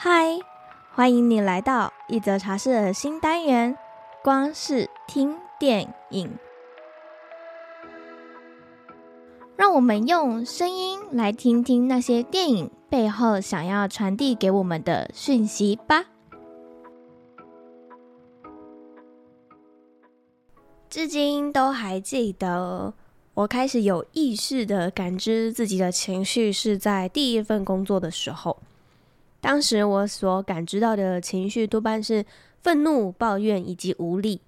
嗨，欢迎你来到一则茶室的新单元——光是听电影。让我们用声音来听听那些电影背后想要传递给我们的讯息吧。至今都还记得，我开始有意识地感知自己的情绪是在第一份工作的时候。当时我所感知到的情绪多半是愤怒、抱怨以及无力。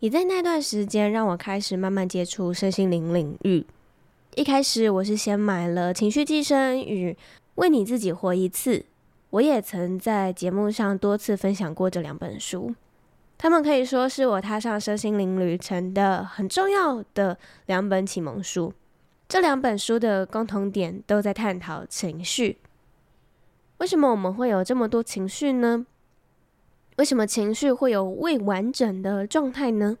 也在那段时间，让我开始慢慢接触身心灵领域。一开始，我是先买了《情绪寄生与为你自己活一次》，我也曾在节目上多次分享过这两本书。他们可以说是我踏上身心灵旅程的很重要的两本启蒙书。这两本书的共同点都在探讨情绪。为什么我们会有这么多情绪呢？为什么情绪会有未完整的状态呢？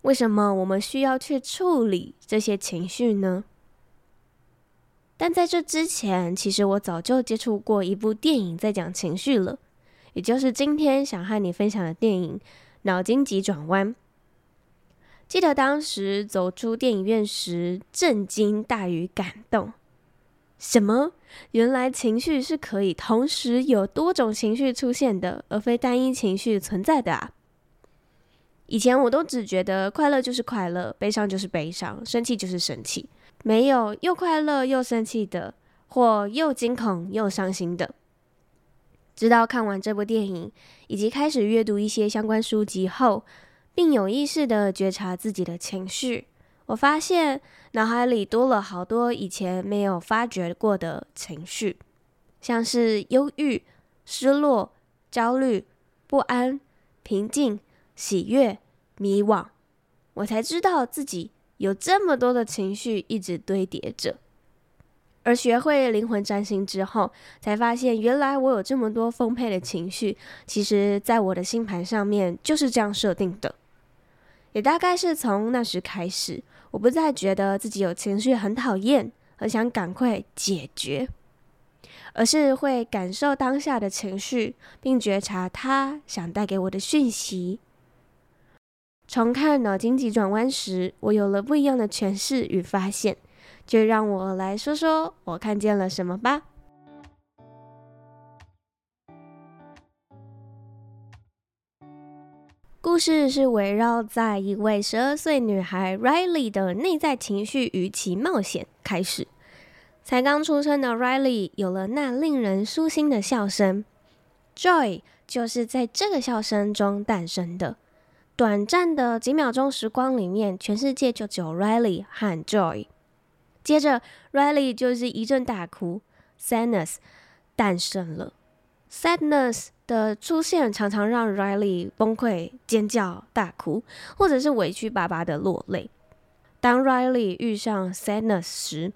为什么我们需要去处理这些情绪呢？但在这之前，其实我早就接触过一部电影在讲情绪了，也就是今天想和你分享的电影《脑筋急转弯》。记得当时走出电影院时，震惊大于感动。什么？原来情绪是可以同时有多种情绪出现的，而非单一情绪存在的啊！以前我都只觉得快乐就是快乐，悲伤就是悲伤，生气就是生气，没有又快乐又生气的，或又惊恐又伤心的。直到看完这部电影，以及开始阅读一些相关书籍后，并有意识地觉察自己的情绪。我发现脑海里多了好多以前没有发觉过的情绪，像是忧郁、失落、焦虑、不安、平静、喜悦、迷惘。我才知道自己有这么多的情绪一直堆叠着。而学会灵魂占星之后，才发现原来我有这么多丰沛的情绪，其实在我的星盘上面就是这样设定的。也大概是从那时开始，我不再觉得自己有情绪很讨厌，很想赶快解决，而是会感受当下的情绪，并觉察它想带给我的讯息。重看《脑筋急转弯》时，我有了不一样的诠释与发现，就让我来说说我看见了什么吧。故事是围绕在一位十二岁女孩 Riley 的内在情绪与其冒险开始。才刚出生的 Riley 有了那令人舒心的笑声，Joy 就是在这个笑声中诞生的。短暂的几秒钟时光里面，全世界就只有 Riley 和 Joy。接着，Riley 就是一阵大哭，Sadness 诞生了。Sadness 的出现常常让 Riley 崩溃、尖叫、大哭，或者是委屈巴巴的落泪。当 Riley 遇上 Sadness 时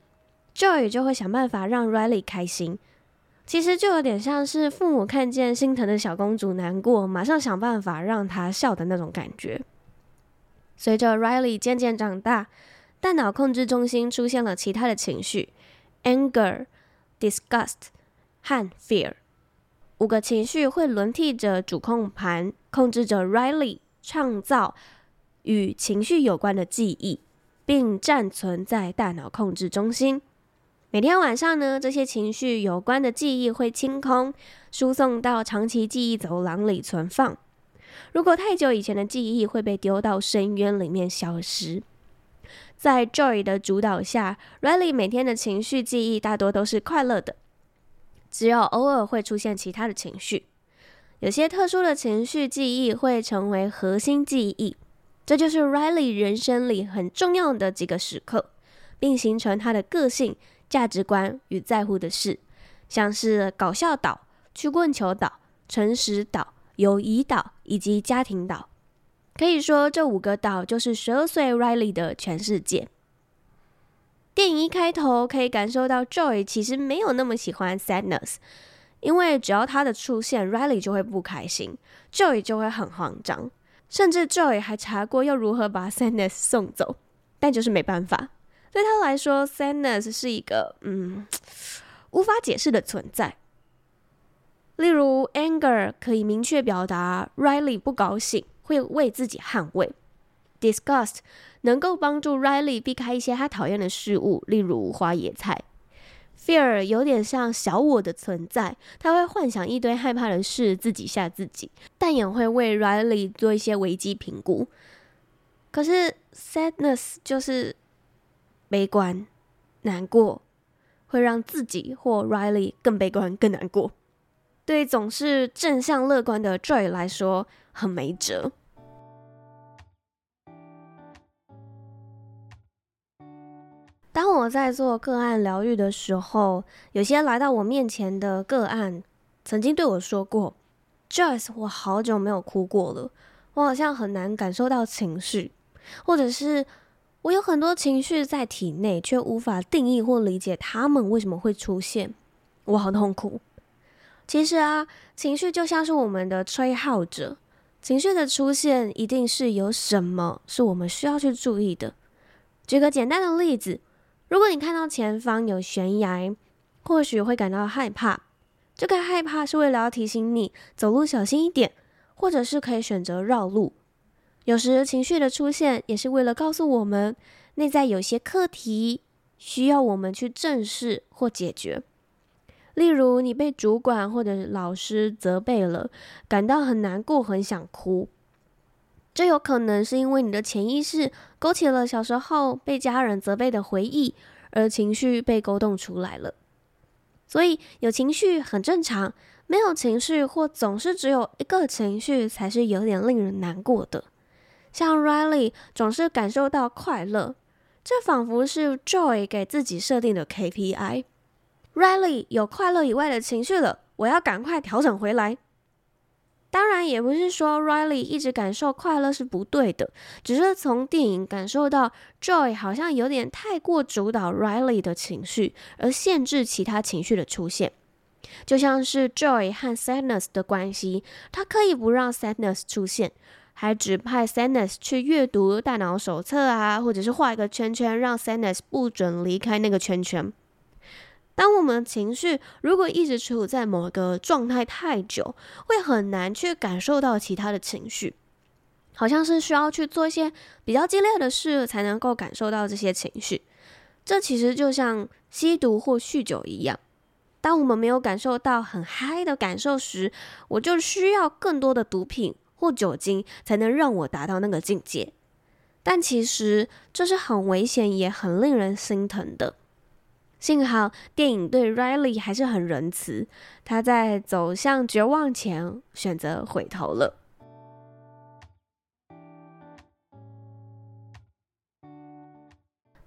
，Joy 就会想办法让 Riley 开心。其实就有点像是父母看见心疼的小公主难过，马上想办法让她笑的那种感觉。随着 Riley 渐渐长大，大脑控制中心出现了其他的情绪：anger、disgust 和 fear。五个情绪会轮替着主控盘，控制着 Riley 创造与情绪有关的记忆，并暂存在大脑控制中心。每天晚上呢，这些情绪有关的记忆会清空，输送到长期记忆走廊里存放。如果太久以前的记忆会被丢到深渊里面消失。在 Joy 的主导下，Riley 每天的情绪记忆大多都是快乐的。只有偶尔会出现其他的情绪，有些特殊的情绪记忆会成为核心记忆，这就是 Riley 人生里很重要的几个时刻，并形成他的个性、价值观与在乎的事，像是搞笑岛、曲棍球岛、诚实岛、友谊岛以及家庭岛。可以说，这五个岛就是十二岁 Riley 的全世界。电影一开头可以感受到，Joy 其实没有那么喜欢 Sadness，因为只要他的出现，Riley 就会不开心，Joy 就会很慌张，甚至 Joy 还查过要如何把 Sadness 送走，但就是没办法。对他来说，Sadness 是一个嗯无法解释的存在。例如，anger 可以明确表达 Riley 不高兴，会为自己捍卫；disgust 能够帮助 Riley 避开一些他讨厌的事物，例如花野菜；fear 有点像小我的存在，他会幻想一堆害怕的事，自己吓自己，但也会为 Riley 做一些危机评估。可是 sadness 就是悲观、难过，会让自己或 Riley 更悲观、更难过。对总是正向乐观的 Joy 来说，很没辙。我在做个案疗愈的时候，有些来到我面前的个案曾经对我说过：“Joyce，我好久没有哭过了，我好像很难感受到情绪，或者是我有很多情绪在体内，却无法定义或理解他们为什么会出现，我好痛苦。”其实啊，情绪就像是我们的吹号者，情绪的出现一定是有什么是我们需要去注意的。举个简单的例子，如果你看到前方有悬崖，或许会感到害怕。这个害怕是为了要提醒你走路小心一点，或者是可以选择绕路。有时情绪的出现也是为了告诉我们，内在有些课题需要我们去正视或解决。例如，你被主管或者老师责备了，感到很难过，很想哭。这有可能是因为你的潜意识勾起了小时候被家人责备的回忆，而情绪被勾动出来了。所以，有情绪很正常，没有情绪或总是只有一个情绪才是有点令人难过的。像 Riley 总是感受到快乐，这仿佛是 Joy 给自己设定的 KPI。Riley 有快乐以外的情绪了，我要赶快调整回来。当然，也不是说 Riley 一直感受快乐是不对的，只是从电影感受到 Joy 好像有点太过主导 Riley 的情绪，而限制其他情绪的出现。就像是 Joy 和 Sadness 的关系，他刻意不让 Sadness 出现，还指派 Sadness 去阅读大脑手册啊，或者是画一个圈圈，让 Sadness 不准离开那个圈圈。当我们情绪如果一直处在某个状态太久，会很难去感受到其他的情绪，好像是需要去做一些比较激烈的事才能够感受到这些情绪。这其实就像吸毒或酗酒一样，当我们没有感受到很嗨的感受时，我就需要更多的毒品或酒精才能让我达到那个境界。但其实这是很危险也很令人心疼的。幸好电影对 Riley 还是很仁慈，他在走向绝望前选择回头了。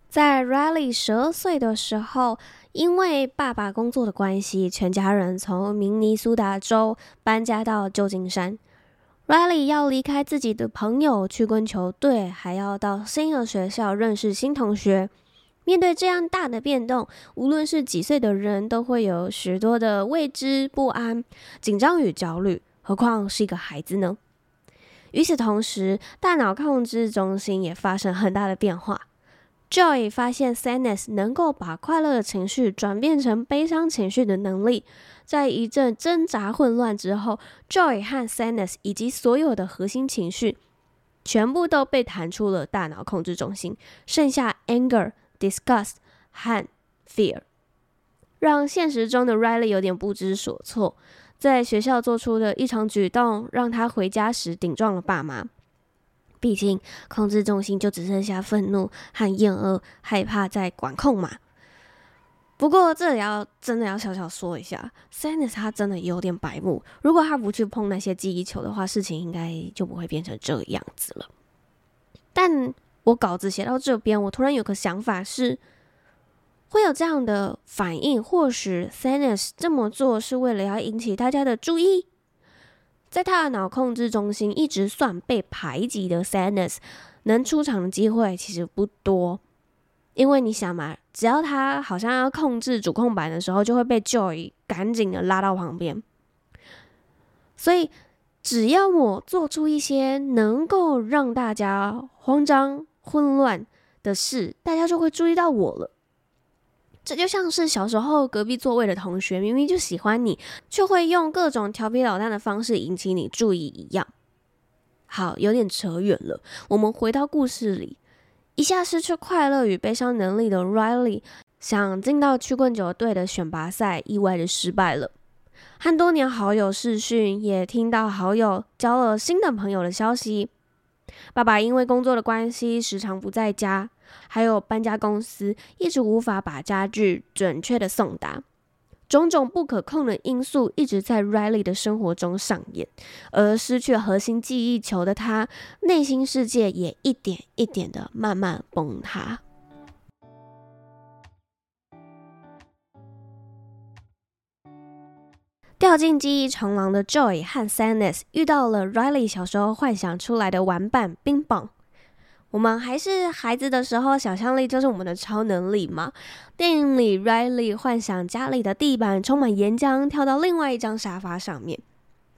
在 Riley 十二岁的时候，因为爸爸工作的关系，全家人从明尼苏达州搬家到旧金山。Riley 要离开自己的朋友，去跟球队，还要到新的学校认识新同学。面对这样大的变动，无论是几岁的人，都会有许多的未知、不安、紧张与焦虑，何况是一个孩子呢？与此同时，大脑控制中心也发生很大的变化。Joy 发现 Sanus 能够把快乐的情绪转变成悲伤情绪的能力，在一阵挣扎混乱之后，Joy 和 Sanus 以及所有的核心情绪全部都被弹出了大脑控制中心，剩下 Anger。Disgust 和 fear，让现实中的 Riley 有点不知所措。在学校做出的异常举动，让他回家时顶撞了爸妈。毕竟控制中心就只剩下愤怒和厌恶、害怕在管控嘛。不过这里要真的要小小说一下，Sadness 他真的有点白目。如果他不去碰那些记忆球的话，事情应该就不会变成这个样子了。但我稿子写到这边，我突然有个想法是，会有这样的反应，或许 Sadness 这么做是为了要引起大家的注意。在他的脑控制中心一直算被排挤的 Sadness，能出场的机会其实不多，因为你想嘛，只要他好像要控制主控板的时候，就会被 Joy 赶紧的拉到旁边，所以只要我做出一些能够让大家慌张。混乱的事，大家就会注意到我了。这就像是小时候隔壁座位的同学明明就喜欢你，却会用各种调皮捣蛋的方式引起你注意一样。好，有点扯远了。我们回到故事里，一下失去快乐与悲伤能力的 Riley，想进到曲棍球队的选拔赛，意外的失败了。和多年好友视讯，也听到好友交了新的朋友的消息。爸爸因为工作的关系，时常不在家。还有搬家公司一直无法把家具准确的送达，种种不可控的因素一直在 Riley 的生活中上演，而失去核心记忆球的他，内心世界也一点一点的慢慢崩塌。掉进记忆长廊的 Joy 和 Sadness 遇到了 Riley 小时候幻想出来的玩伴冰棒。我们还是孩子的时候，想象力就是我们的超能力嘛。电影里，Riley 幻想家里的地板充满岩浆，跳到另外一张沙发上面。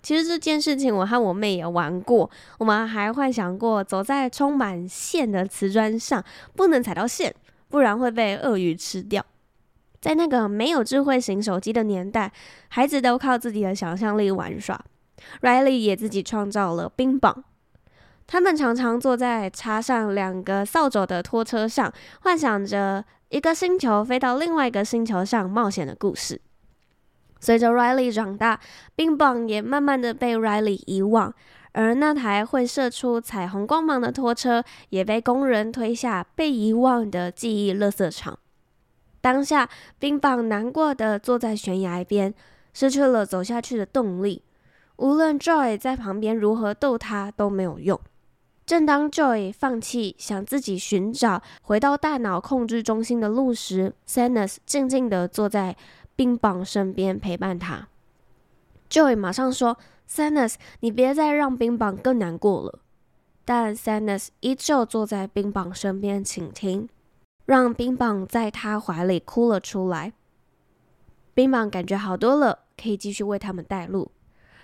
其实这件事情，我和我妹也玩过。我们还幻想过走在充满线的瓷砖上，不能踩到线，不然会被鳄鱼吃掉。在那个没有智慧型手机的年代，孩子都靠自己的想象力玩耍。Riley 也自己创造了冰棒。他们常常坐在插上两个扫帚的拖车上，幻想着一个星球飞到另外一个星球上冒险的故事。随着 Riley 长大，冰棒也慢慢的被 Riley 遗忘，而那台会射出彩虹光芒的拖车也被工人推下被遗忘的记忆垃圾场。当下，冰棒难过的坐在悬崖边，失去了走下去的动力。无论 Joy 在旁边如何逗他，都没有用。正当 Joy 放弃想自己寻找回到大脑控制中心的路时，Sadness 静静地坐在冰棒身边陪伴他。Joy 马上说：“Sadness，你别再让冰棒更难过了。”但 Sadness 依旧坐在冰棒身边倾听，让冰棒在他怀里哭了出来。冰棒感觉好多了，可以继续为他们带路。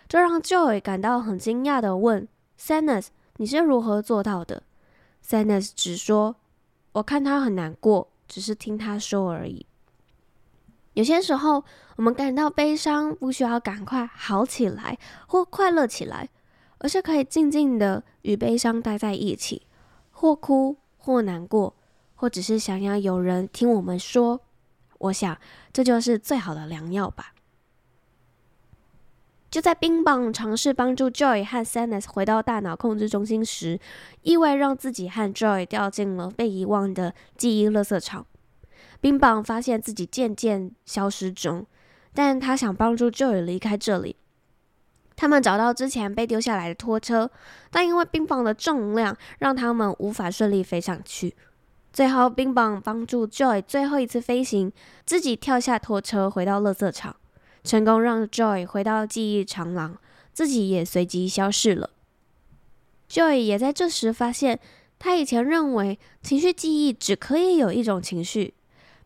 这让 Joy 感到很惊讶的问：“Sadness。”你是如何做到的？Sadness 只说：“我看他很难过，只是听他说而已。”有些时候，我们感到悲伤，不需要赶快好起来或快乐起来，而是可以静静的与悲伤待在一起，或哭，或难过，或只是想要有人听我们说。我想，这就是最好的良药吧。就在冰棒尝试帮助 Joy 和 Sanus 回到大脑控制中心时，意外让自己和 Joy 掉进了被遗忘的记忆垃圾场。冰棒发现自己渐渐消失中，但他想帮助 Joy 离开这里。他们找到之前被丢下来的拖车，但因为冰棒的重量，让他们无法顺利飞上去。最后，冰棒帮助 Joy 最后一次飞行，自己跳下拖车回到垃圾场。成功让 Joy 回到记忆长廊，自己也随即消失了。Joy 也在这时发现，他以前认为情绪记忆只可以有一种情绪，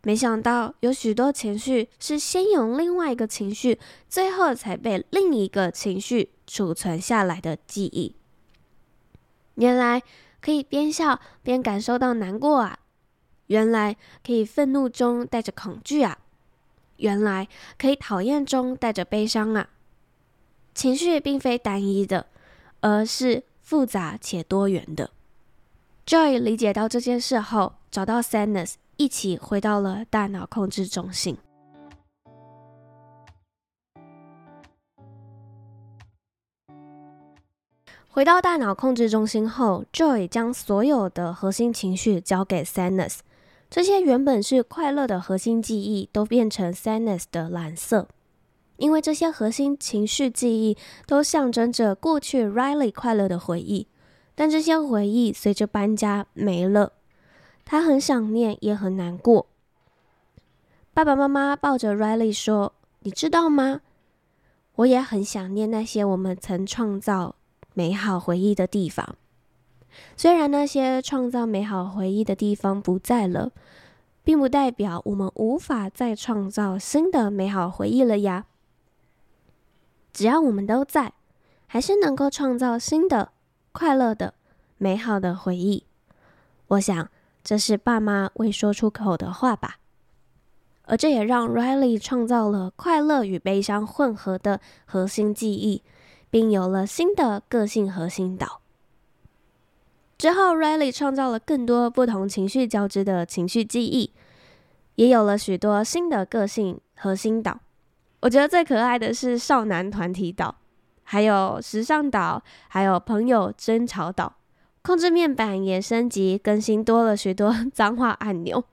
没想到有许多情绪是先有另外一个情绪，最后才被另一个情绪储存下来的记忆。原来可以边笑边感受到难过啊！原来可以愤怒中带着恐惧啊！原来可以讨厌中带着悲伤啊！情绪并非单一的，而是复杂且多元的。Joy 理解到这件事后，找到 Sadness，一起回到了大脑控制中心。回到大脑控制中心后，Joy 将所有的核心情绪交给 Sadness。这些原本是快乐的核心记忆，都变成 Sadness 的蓝色，因为这些核心情绪记忆都象征着过去 Riley 快乐的回忆。但这些回忆随着搬家没了，他很想念，也很难过。爸爸妈妈抱着 Riley 说：“你知道吗？我也很想念那些我们曾创造美好回忆的地方。”虽然那些创造美好回忆的地方不在了，并不代表我们无法再创造新的美好回忆了呀。只要我们都在，还是能够创造新的、快乐的、美好的回忆。我想，这是爸妈未说出口的话吧。而这也让 Riley 创造了快乐与悲伤混合的核心记忆，并有了新的个性核心岛。之后，Riley 创造了更多不同情绪交织的情绪记忆，也有了许多新的个性核心岛。我觉得最可爱的是少男团体岛，还有时尚岛，还有朋友争吵岛。控制面板也升级更新，多了许多 脏话按钮。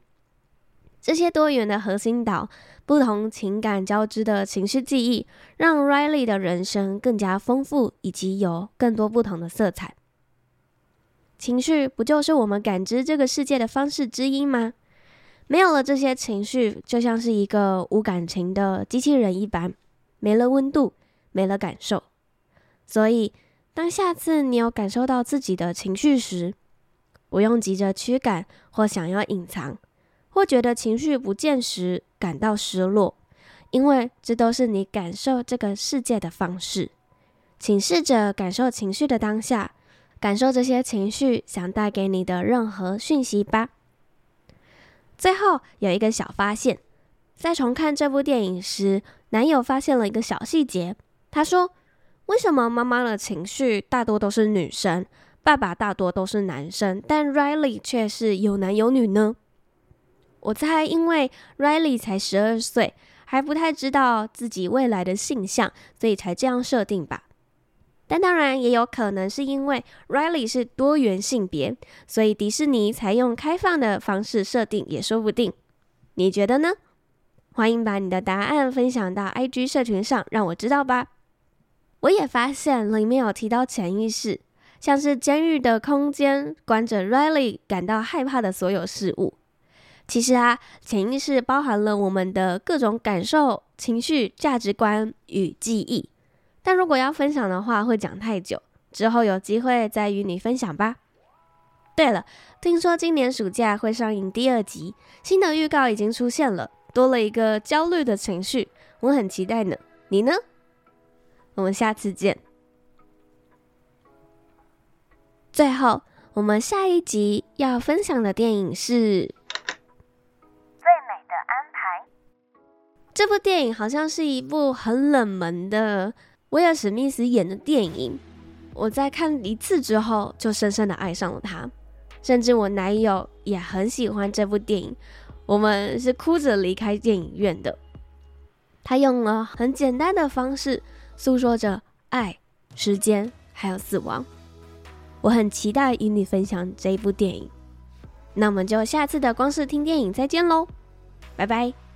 这些多元的核心岛，不同情感交织的情绪记忆，让 Riley 的人生更加丰富，以及有更多不同的色彩。情绪不就是我们感知这个世界的方式之一吗？没有了这些情绪，就像是一个无感情的机器人一般，没了温度，没了感受。所以，当下次你有感受到自己的情绪时，不用急着驱赶或想要隐藏。或觉得情绪不见时感到失落，因为这都是你感受这个世界的方式。请试着感受情绪的当下，感受这些情绪想带给你的任何讯息吧。最后有一个小发现，在重看这部电影时，男友发现了一个小细节。他说：“为什么妈妈的情绪大多都是女生，爸爸大多都是男生，但 Riley 却是有男有女呢？”我猜，因为 Riley 才十二岁，还不太知道自己未来的性向，所以才这样设定吧。但当然也有可能是因为 Riley 是多元性别，所以迪士尼采用开放的方式设定，也说不定。你觉得呢？欢迎把你的答案分享到 IG 社群上，让我知道吧。我也发现里面有提到潜意识，像是监狱的空间，关着 Riley 感到害怕的所有事物。其实啊，潜意识包含了我们的各种感受、情绪、价值观与记忆。但如果要分享的话，会讲太久，之后有机会再与你分享吧。对了，听说今年暑假会上映第二集，新的预告已经出现了，多了一个焦虑的情绪，我很期待呢。你呢？我们下次见。最后，我们下一集要分享的电影是。最美的安排这部电影好像是一部很冷门的威尔史密斯演的电影。我在看一次之后，就深深的爱上了他，甚至我男友也很喜欢这部电影。我们是哭着离开电影院的。他用了很简单的方式诉说着爱、时间还有死亡。我很期待与你分享这一部电影。那我们就下次的光是听电影再见喽，拜拜。